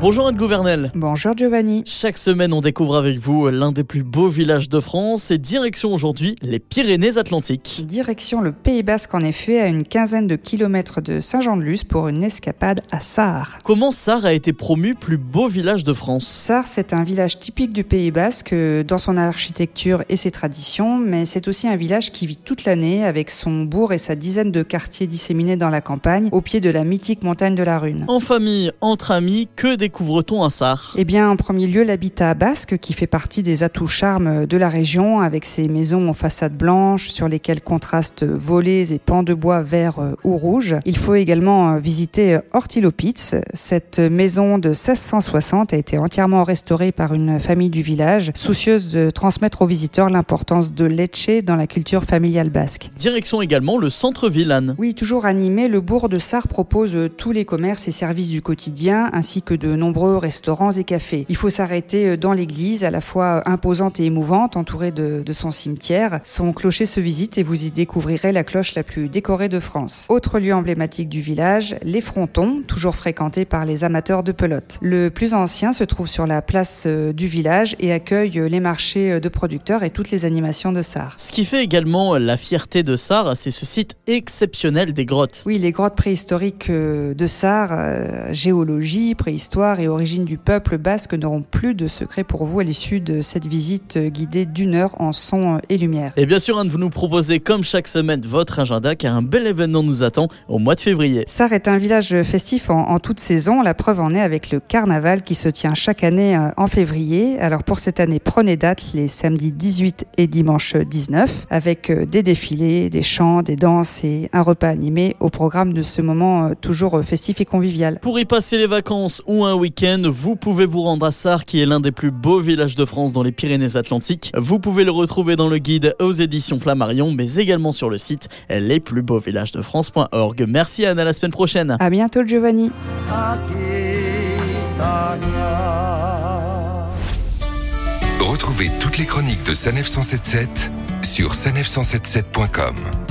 Bonjour Anne Gouvernel. Bonjour Giovanni. Chaque semaine, on découvre avec vous l'un des plus beaux villages de France et direction aujourd'hui les Pyrénées-Atlantiques. Direction le Pays Basque en effet, à une quinzaine de kilomètres de Saint-Jean-de-Luz pour une escapade à Sarre. Comment Sarre a été promu plus beau village de France Sarre, c'est un village typique du Pays Basque euh, dans son architecture et ses traditions, mais c'est aussi un village qui vit toute l'année avec son bourg et sa dizaine de quartiers disséminés dans la campagne au pied de la mythique montagne de la Rune. En famille, entre amis, que des découvre-t-on à Sarre Eh bien, en premier lieu, l'habitat basque qui fait partie des atouts charmes de la région avec ses maisons aux façades blanches sur lesquelles contrastent volets et pans de bois verts euh, ou rouges. Il faut également euh, visiter Hortilopitz. Cette maison de 1660 a été entièrement restaurée par une famille du village, soucieuse de transmettre aux visiteurs l'importance de Lecce dans la culture familiale basque. Direction également le centre-ville, Anne. Oui, toujours animé, le bourg de Sarre propose tous les commerces et services du quotidien ainsi que de nombreux restaurants et cafés. Il faut s'arrêter euh, dans l'église, à la fois imposante et émouvante, entourée de, de, son cimetière. Son clocher se visite et vous y découvrirez la cloche la plus décorée de France. Autre lieu emblématique du village, les frontons, toujours fréquentés par les amateurs de pelote. Le plus ancien se trouve sur la place euh, du village et accueille les marchés euh, de producteurs et toutes les animations de Sarre. Ce qui fait également la fierté de Sarre, c'est ce site exceptionnel des grottes. Oui, les grottes préhistoriques de Sarre, géologie, préhistoire, et origine du peuple basque n'auront plus de secret pour vous à l'issue de cette visite guidée d'une heure en son et lumière. Et bien sûr, Anne, vous nous proposez comme chaque semaine votre agenda car un bel événement nous attend au mois de février. Sarre est un village festif en, en toute saison. La preuve en est avec le carnaval qui se tient chaque année euh, en février. Alors pour cette année, prenez date les samedis 18 et dimanche 19 avec euh, des défilés, des chants, des danses et un repas animé au programme de ce moment euh, toujours festif et convivial. Pour y passer les vacances ou un week-end, vous pouvez vous rendre à Sarre, qui est l'un des plus beaux villages de France dans les Pyrénées-Atlantiques. Vous pouvez le retrouver dans le guide aux éditions Flammarion, mais également sur le site lesplusbeauxvillagesdefrance.org. Merci Anne, à la semaine prochaine. À bientôt Giovanni. Retrouvez toutes les chroniques de Sanef 177 sur sanef177.com.